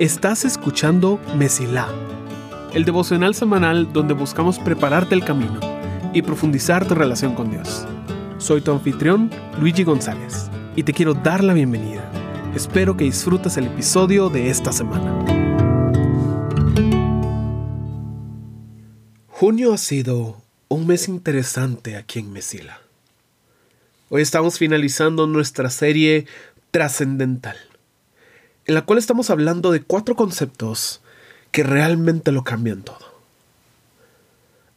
Estás escuchando Mesilá, el devocional semanal donde buscamos prepararte el camino y profundizar tu relación con Dios. Soy tu anfitrión, Luigi González, y te quiero dar la bienvenida. Espero que disfrutes el episodio de esta semana. Junio ha sido un mes interesante aquí en Mesila. Hoy estamos finalizando nuestra serie trascendental en la cual estamos hablando de cuatro conceptos que realmente lo cambian todo.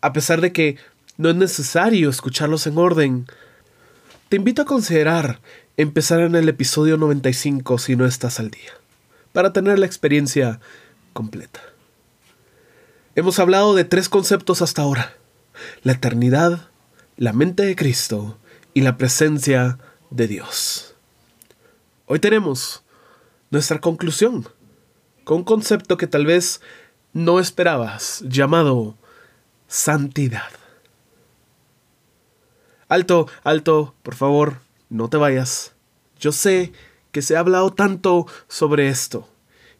A pesar de que no es necesario escucharlos en orden, te invito a considerar empezar en el episodio 95 si no estás al día, para tener la experiencia completa. Hemos hablado de tres conceptos hasta ahora, la eternidad, la mente de Cristo y la presencia de Dios. Hoy tenemos nuestra conclusión, con un concepto que tal vez no esperabas, llamado santidad. Alto, alto, por favor, no te vayas. Yo sé que se ha hablado tanto sobre esto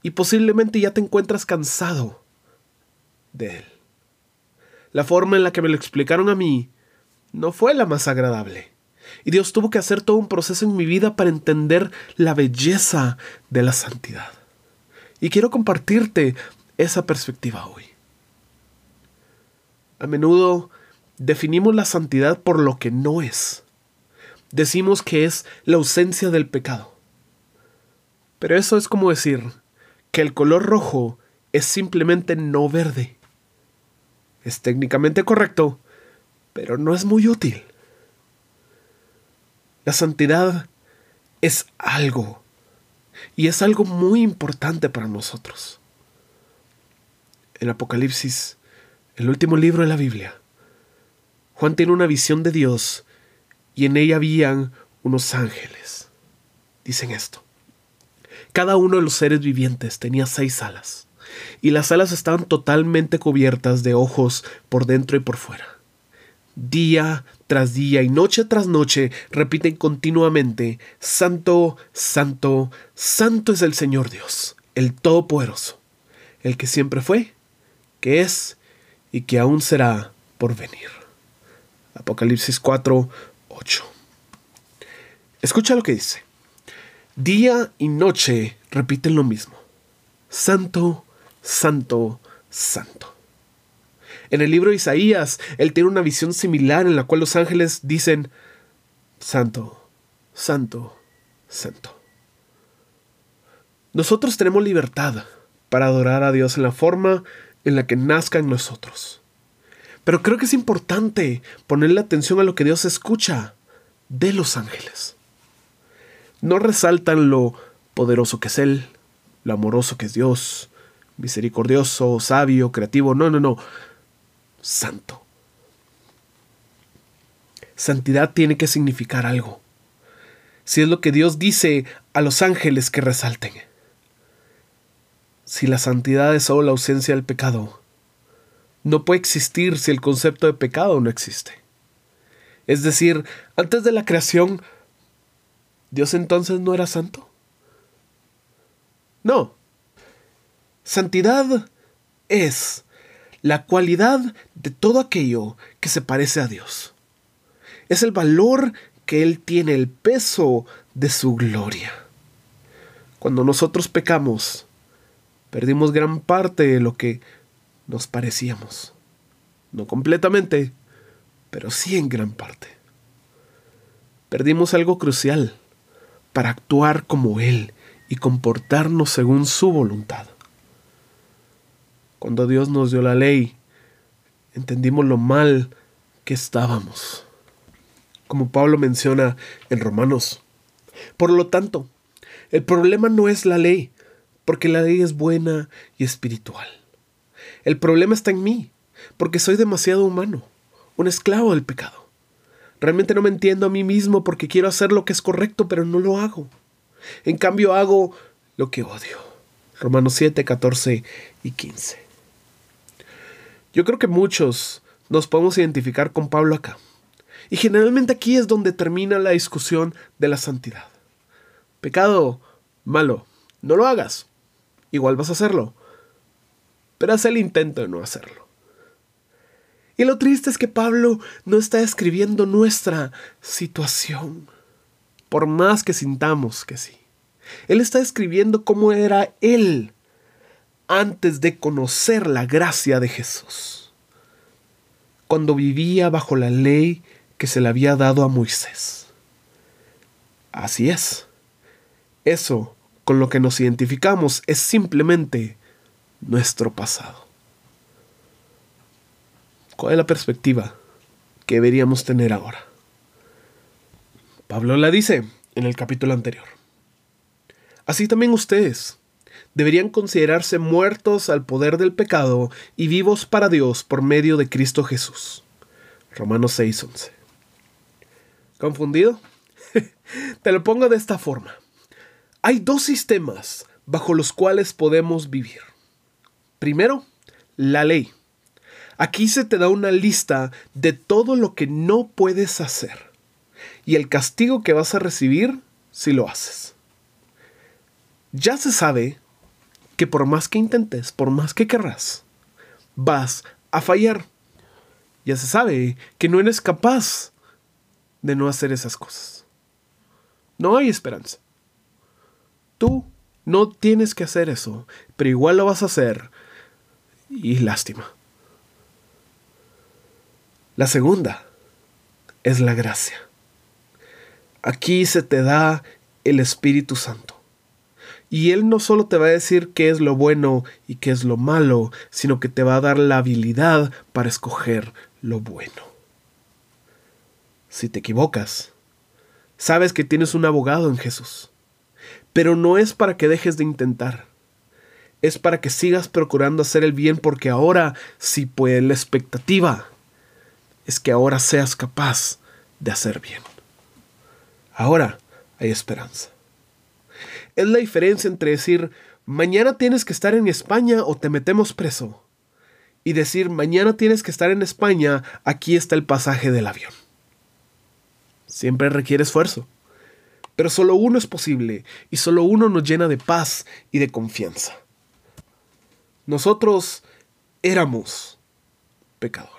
y posiblemente ya te encuentras cansado de él. La forma en la que me lo explicaron a mí no fue la más agradable. Y Dios tuvo que hacer todo un proceso en mi vida para entender la belleza de la santidad. Y quiero compartirte esa perspectiva hoy. A menudo definimos la santidad por lo que no es. Decimos que es la ausencia del pecado. Pero eso es como decir que el color rojo es simplemente no verde. Es técnicamente correcto, pero no es muy útil. La santidad es algo. Y es algo muy importante para nosotros. El Apocalipsis, el último libro de la Biblia, Juan tiene una visión de Dios y en ella habían unos ángeles. Dicen esto. Cada uno de los seres vivientes tenía seis alas, y las alas estaban totalmente cubiertas de ojos por dentro y por fuera. Día tras día y noche tras noche repiten continuamente, Santo, Santo, Santo es el Señor Dios, el Todopoderoso, el que siempre fue, que es y que aún será por venir. Apocalipsis 4, 8. Escucha lo que dice. Día y noche repiten lo mismo. Santo, Santo, Santo. En el libro de Isaías, él tiene una visión similar en la cual los ángeles dicen, Santo, Santo, Santo. Nosotros tenemos libertad para adorar a Dios en la forma en la que nazca en nosotros. Pero creo que es importante ponerle atención a lo que Dios escucha de los ángeles. No resaltan lo poderoso que es Él, lo amoroso que es Dios, misericordioso, sabio, creativo, no, no, no santo. Santidad tiene que significar algo. Si es lo que Dios dice a los ángeles que resalten. Si la santidad es solo la ausencia del pecado, no puede existir si el concepto de pecado no existe. Es decir, antes de la creación, ¿Dios entonces no era santo? No. Santidad es la cualidad de todo aquello que se parece a Dios. Es el valor que Él tiene, el peso de su gloria. Cuando nosotros pecamos, perdimos gran parte de lo que nos parecíamos. No completamente, pero sí en gran parte. Perdimos algo crucial para actuar como Él y comportarnos según su voluntad. Cuando Dios nos dio la ley, entendimos lo mal que estábamos. Como Pablo menciona en Romanos. Por lo tanto, el problema no es la ley, porque la ley es buena y espiritual. El problema está en mí, porque soy demasiado humano, un esclavo del pecado. Realmente no me entiendo a mí mismo porque quiero hacer lo que es correcto, pero no lo hago. En cambio hago lo que odio. Romanos 7, 14 y 15. Yo creo que muchos nos podemos identificar con Pablo acá. Y generalmente aquí es donde termina la discusión de la santidad. Pecado malo, no lo hagas. Igual vas a hacerlo. Pero haz el intento de no hacerlo. Y lo triste es que Pablo no está escribiendo nuestra situación, por más que sintamos que sí. Él está escribiendo cómo era él antes de conocer la gracia de Jesús, cuando vivía bajo la ley que se le había dado a Moisés. Así es. Eso con lo que nos identificamos es simplemente nuestro pasado. ¿Cuál es la perspectiva que deberíamos tener ahora? Pablo la dice en el capítulo anterior. Así también ustedes deberían considerarse muertos al poder del pecado y vivos para Dios por medio de Cristo Jesús. Romanos 6:11. ¿Confundido? Te lo pongo de esta forma. Hay dos sistemas bajo los cuales podemos vivir. Primero, la ley. Aquí se te da una lista de todo lo que no puedes hacer y el castigo que vas a recibir si lo haces. Ya se sabe que por más que intentes, por más que querrás, vas a fallar. Ya se sabe que no eres capaz de no hacer esas cosas. No hay esperanza. Tú no tienes que hacer eso, pero igual lo vas a hacer. Y lástima. La segunda es la gracia. Aquí se te da el Espíritu Santo. Y Él no solo te va a decir qué es lo bueno y qué es lo malo, sino que te va a dar la habilidad para escoger lo bueno. Si te equivocas, sabes que tienes un abogado en Jesús. Pero no es para que dejes de intentar. Es para que sigas procurando hacer el bien porque ahora sí puede la expectativa. Es que ahora seas capaz de hacer bien. Ahora hay esperanza. Es la diferencia entre decir, mañana tienes que estar en España o te metemos preso. Y decir, mañana tienes que estar en España, aquí está el pasaje del avión. Siempre requiere esfuerzo. Pero solo uno es posible y solo uno nos llena de paz y de confianza. Nosotros éramos pecadores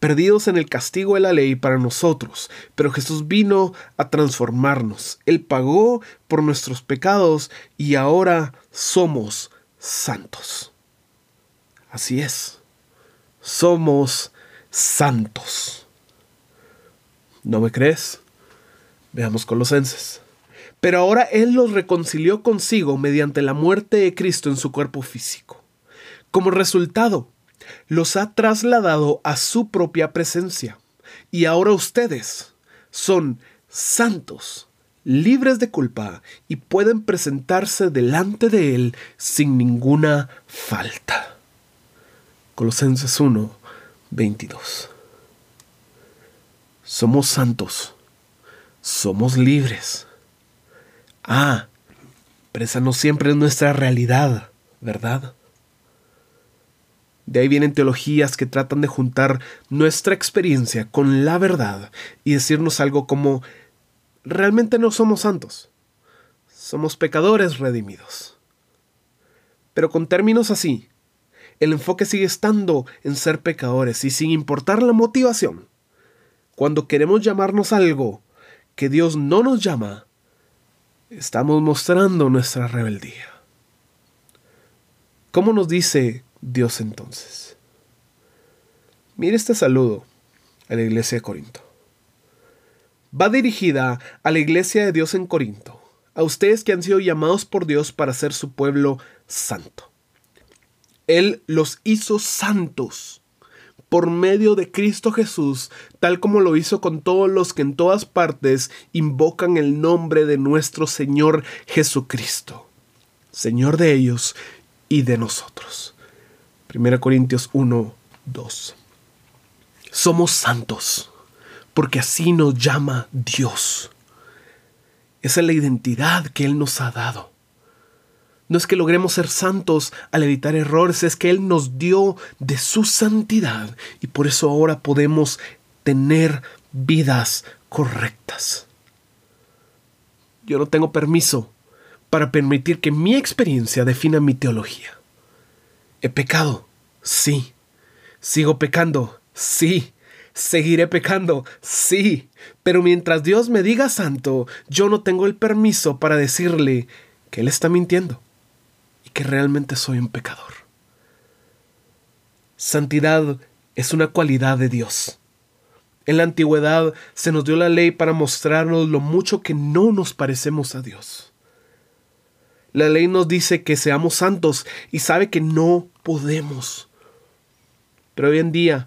perdidos en el castigo de la ley para nosotros, pero Jesús vino a transformarnos. Él pagó por nuestros pecados y ahora somos santos. Así es, somos santos. ¿No me crees? Veamos Colosenses. Pero ahora Él los reconcilió consigo mediante la muerte de Cristo en su cuerpo físico. Como resultado, los ha trasladado a su propia presencia. Y ahora ustedes son santos, libres de culpa y pueden presentarse delante de Él sin ninguna falta. Colosenses 1, 22. Somos santos, somos libres. Ah, pero no siempre es nuestra realidad, ¿verdad? De ahí vienen teologías que tratan de juntar nuestra experiencia con la verdad y decirnos algo como, realmente no somos santos, somos pecadores redimidos. Pero con términos así, el enfoque sigue estando en ser pecadores y sin importar la motivación. Cuando queremos llamarnos algo que Dios no nos llama, estamos mostrando nuestra rebeldía. ¿Cómo nos dice Dios entonces? Mire este saludo a la iglesia de Corinto. Va dirigida a la iglesia de Dios en Corinto, a ustedes que han sido llamados por Dios para ser su pueblo santo. Él los hizo santos por medio de Cristo Jesús, tal como lo hizo con todos los que en todas partes invocan el nombre de nuestro Señor Jesucristo, Señor de ellos y de nosotros. 1 Corintios 1, 2. Somos santos, porque así nos llama Dios. Esa es la identidad que Él nos ha dado. No es que logremos ser santos al evitar errores, es que Él nos dio de su santidad y por eso ahora podemos tener vidas correctas. Yo no tengo permiso para permitir que mi experiencia defina mi teología. He pecado, sí. Sigo pecando, sí. Seguiré pecando, sí. Pero mientras Dios me diga santo, yo no tengo el permiso para decirle que Él está mintiendo y que realmente soy un pecador. Santidad es una cualidad de Dios. En la antigüedad se nos dio la ley para mostrarnos lo mucho que no nos parecemos a Dios. La ley nos dice que seamos santos y sabe que no podemos. Pero hoy en día,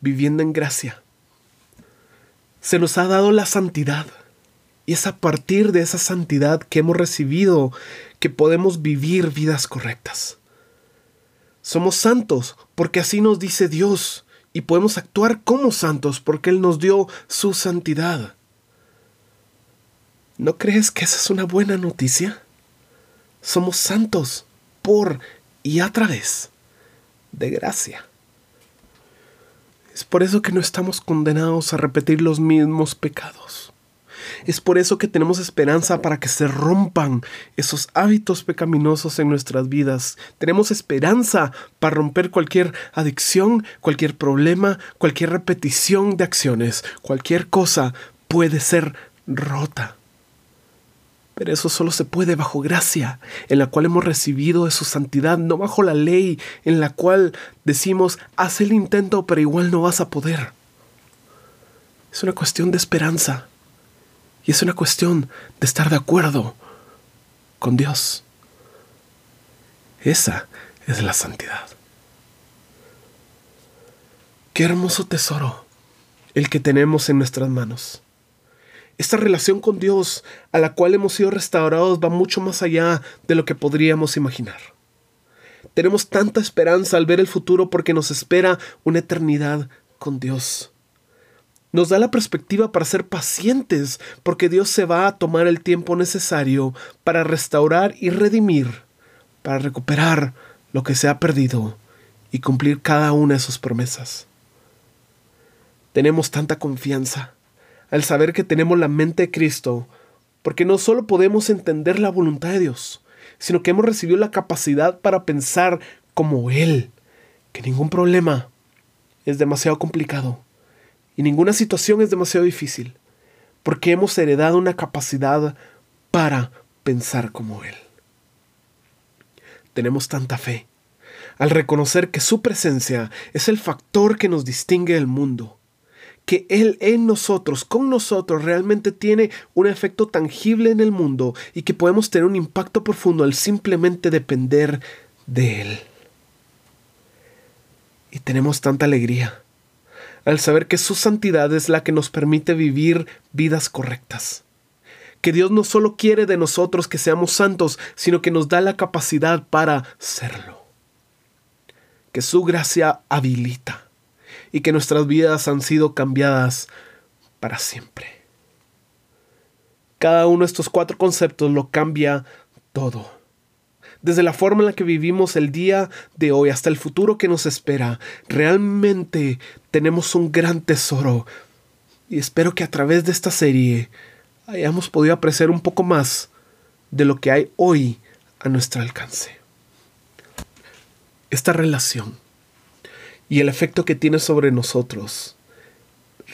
viviendo en gracia, se nos ha dado la santidad. Y es a partir de esa santidad que hemos recibido que podemos vivir vidas correctas. Somos santos porque así nos dice Dios y podemos actuar como santos porque Él nos dio su santidad. ¿No crees que esa es una buena noticia? Somos santos por y a través de gracia. Es por eso que no estamos condenados a repetir los mismos pecados. Es por eso que tenemos esperanza para que se rompan esos hábitos pecaminosos en nuestras vidas. Tenemos esperanza para romper cualquier adicción, cualquier problema, cualquier repetición de acciones. Cualquier cosa puede ser rota. Pero eso solo se puede bajo gracia, en la cual hemos recibido de su santidad, no bajo la ley, en la cual decimos, haz el intento, pero igual no vas a poder. Es una cuestión de esperanza. Y es una cuestión de estar de acuerdo con Dios. Esa es la santidad. Qué hermoso tesoro el que tenemos en nuestras manos. Esta relación con Dios a la cual hemos sido restaurados va mucho más allá de lo que podríamos imaginar. Tenemos tanta esperanza al ver el futuro porque nos espera una eternidad con Dios. Nos da la perspectiva para ser pacientes, porque Dios se va a tomar el tiempo necesario para restaurar y redimir, para recuperar lo que se ha perdido y cumplir cada una de sus promesas. Tenemos tanta confianza al saber que tenemos la mente de Cristo, porque no solo podemos entender la voluntad de Dios, sino que hemos recibido la capacidad para pensar como Él, que ningún problema es demasiado complicado y ninguna situación es demasiado difícil, porque hemos heredado una capacidad para pensar como Él. Tenemos tanta fe al reconocer que su presencia es el factor que nos distingue del mundo, que Él en nosotros, con nosotros, realmente tiene un efecto tangible en el mundo y que podemos tener un impacto profundo al simplemente depender de Él. Y tenemos tanta alegría al saber que su santidad es la que nos permite vivir vidas correctas. Que Dios no solo quiere de nosotros que seamos santos, sino que nos da la capacidad para serlo. Que su gracia habilita y que nuestras vidas han sido cambiadas para siempre. Cada uno de estos cuatro conceptos lo cambia todo desde la forma en la que vivimos el día de hoy hasta el futuro que nos espera. Realmente tenemos un gran tesoro y espero que a través de esta serie hayamos podido apreciar un poco más de lo que hay hoy a nuestro alcance. Esta relación y el efecto que tiene sobre nosotros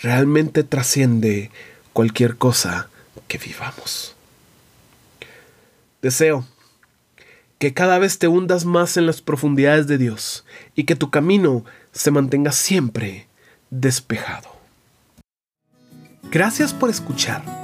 realmente trasciende cualquier cosa que vivamos. Deseo que cada vez te hundas más en las profundidades de Dios y que tu camino se mantenga siempre despejado. Gracias por escuchar.